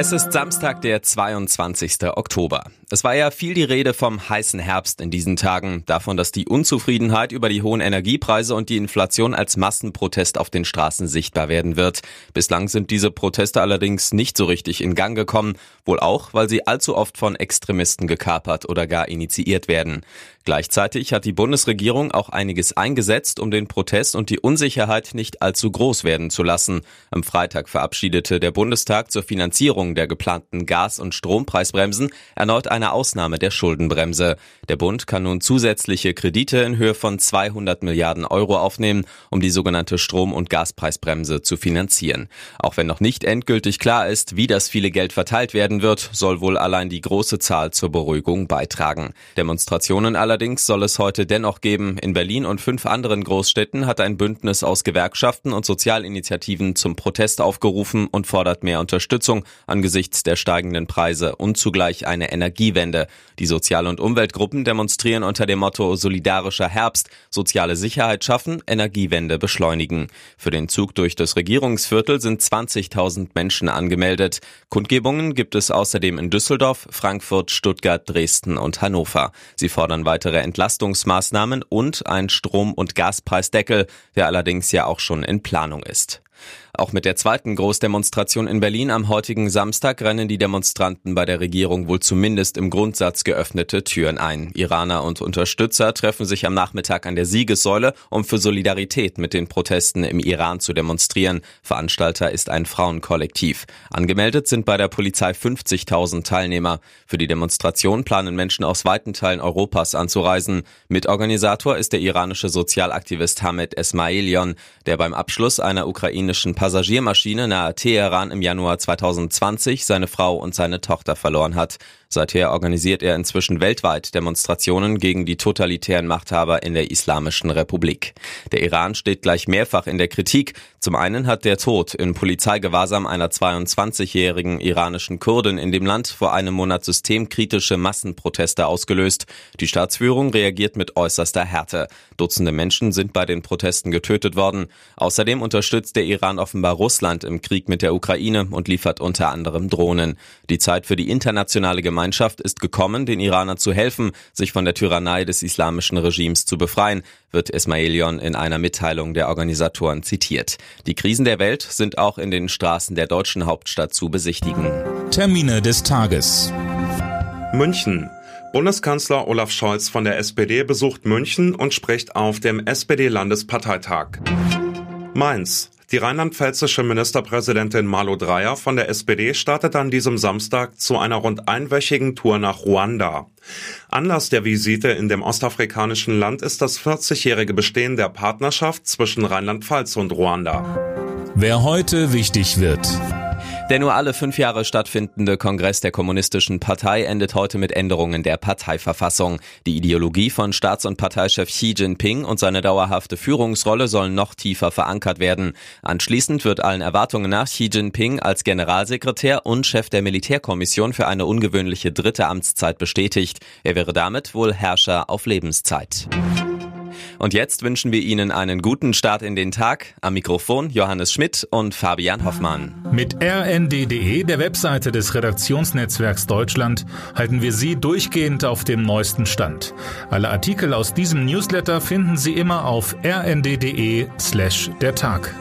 Es ist Samstag, der 22. Oktober. Es war ja viel die Rede vom heißen Herbst in diesen Tagen, davon, dass die Unzufriedenheit über die hohen Energiepreise und die Inflation als Massenprotest auf den Straßen sichtbar werden wird. Bislang sind diese Proteste allerdings nicht so richtig in Gang gekommen, wohl auch, weil sie allzu oft von Extremisten gekapert oder gar initiiert werden. Gleichzeitig hat die Bundesregierung auch einiges eingesetzt, um den Protest und die Unsicherheit nicht allzu groß werden zu lassen. Am Freitag verabschiedete der Bundestag zur Finanzierung der geplanten Gas- und Strompreisbremsen erneut eine Ausnahme der Schuldenbremse. Der Bund kann nun zusätzliche Kredite in Höhe von 200 Milliarden Euro aufnehmen, um die sogenannte Strom- und Gaspreisbremse zu finanzieren. Auch wenn noch nicht endgültig klar ist, wie das viele Geld verteilt werden wird, soll wohl allein die große Zahl zur Beruhigung beitragen. Demonstrationen allerdings soll es heute dennoch geben. In Berlin und fünf anderen Großstädten hat ein Bündnis aus Gewerkschaften und Sozialinitiativen zum Protest aufgerufen und fordert mehr Unterstützung angesichts der steigenden Preise und zugleich eine Energiewende. Die Sozial- und Umweltgruppen demonstrieren unter dem Motto Solidarischer Herbst, soziale Sicherheit schaffen, Energiewende beschleunigen. Für den Zug durch das Regierungsviertel sind 20.000 Menschen angemeldet. Kundgebungen gibt es außerdem in Düsseldorf, Frankfurt, Stuttgart, Dresden und Hannover. Sie fordern weitere Entlastungsmaßnahmen und ein Strom- und Gaspreisdeckel, der allerdings ja auch schon in Planung ist. Auch mit der zweiten Großdemonstration in Berlin am heutigen Samstag rennen die Demonstranten bei der Regierung wohl zumindest im Grundsatz geöffnete Türen ein. Iraner und Unterstützer treffen sich am Nachmittag an der Siegessäule, um für Solidarität mit den Protesten im Iran zu demonstrieren. Veranstalter ist ein Frauenkollektiv. Angemeldet sind bei der Polizei 50.000 Teilnehmer. Für die Demonstration planen Menschen aus weiten Teilen Europas anzureisen. Mitorganisator ist der iranische Sozialaktivist Hamed Esmailion, der beim Abschluss einer ukrainischen Passagiermaschine nahe Teheran im Januar 2020 seine Frau und seine Tochter verloren hat. Seither organisiert er inzwischen weltweit Demonstrationen gegen die totalitären Machthaber in der Islamischen Republik. Der Iran steht gleich mehrfach in der Kritik. Zum einen hat der Tod in Polizeigewahrsam einer 22-jährigen iranischen Kurdin in dem Land vor einem Monat systemkritische Massenproteste ausgelöst. Die Staatsführung reagiert mit äußerster Härte. Dutzende Menschen sind bei den Protesten getötet worden. Außerdem unterstützt der Iran offenbar Russland im Krieg mit der Ukraine und liefert unter anderem Drohnen. Die Zeit für die internationale Gemeinschaft ist gekommen, den Iranern zu helfen, sich von der Tyrannei des islamischen Regimes zu befreien, wird Ismailion in einer Mitteilung der Organisatoren zitiert. Die Krisen der Welt sind auch in den Straßen der deutschen Hauptstadt zu besichtigen. Termine des Tages. München. Bundeskanzler Olaf Scholz von der SPD besucht München und spricht auf dem SPD-Landesparteitag. Mainz. Die rheinland-pfälzische Ministerpräsidentin Malu Dreyer von der SPD startet an diesem Samstag zu einer rund einwöchigen Tour nach Ruanda. Anlass der Visite in dem ostafrikanischen Land ist das 40-jährige Bestehen der Partnerschaft zwischen Rheinland-Pfalz und Ruanda. Wer heute wichtig wird. Der nur alle fünf Jahre stattfindende Kongress der Kommunistischen Partei endet heute mit Änderungen der Parteiverfassung. Die Ideologie von Staats- und Parteichef Xi Jinping und seine dauerhafte Führungsrolle sollen noch tiefer verankert werden. Anschließend wird allen Erwartungen nach Xi Jinping als Generalsekretär und Chef der Militärkommission für eine ungewöhnliche dritte Amtszeit bestätigt. Er wäre damit wohl Herrscher auf Lebenszeit. Und jetzt wünschen wir Ihnen einen guten Start in den Tag. Am Mikrofon Johannes Schmidt und Fabian Hoffmann. Mit rnd.de, der Webseite des Redaktionsnetzwerks Deutschland, halten wir Sie durchgehend auf dem neuesten Stand. Alle Artikel aus diesem Newsletter finden Sie immer auf rnd.de slash der Tag.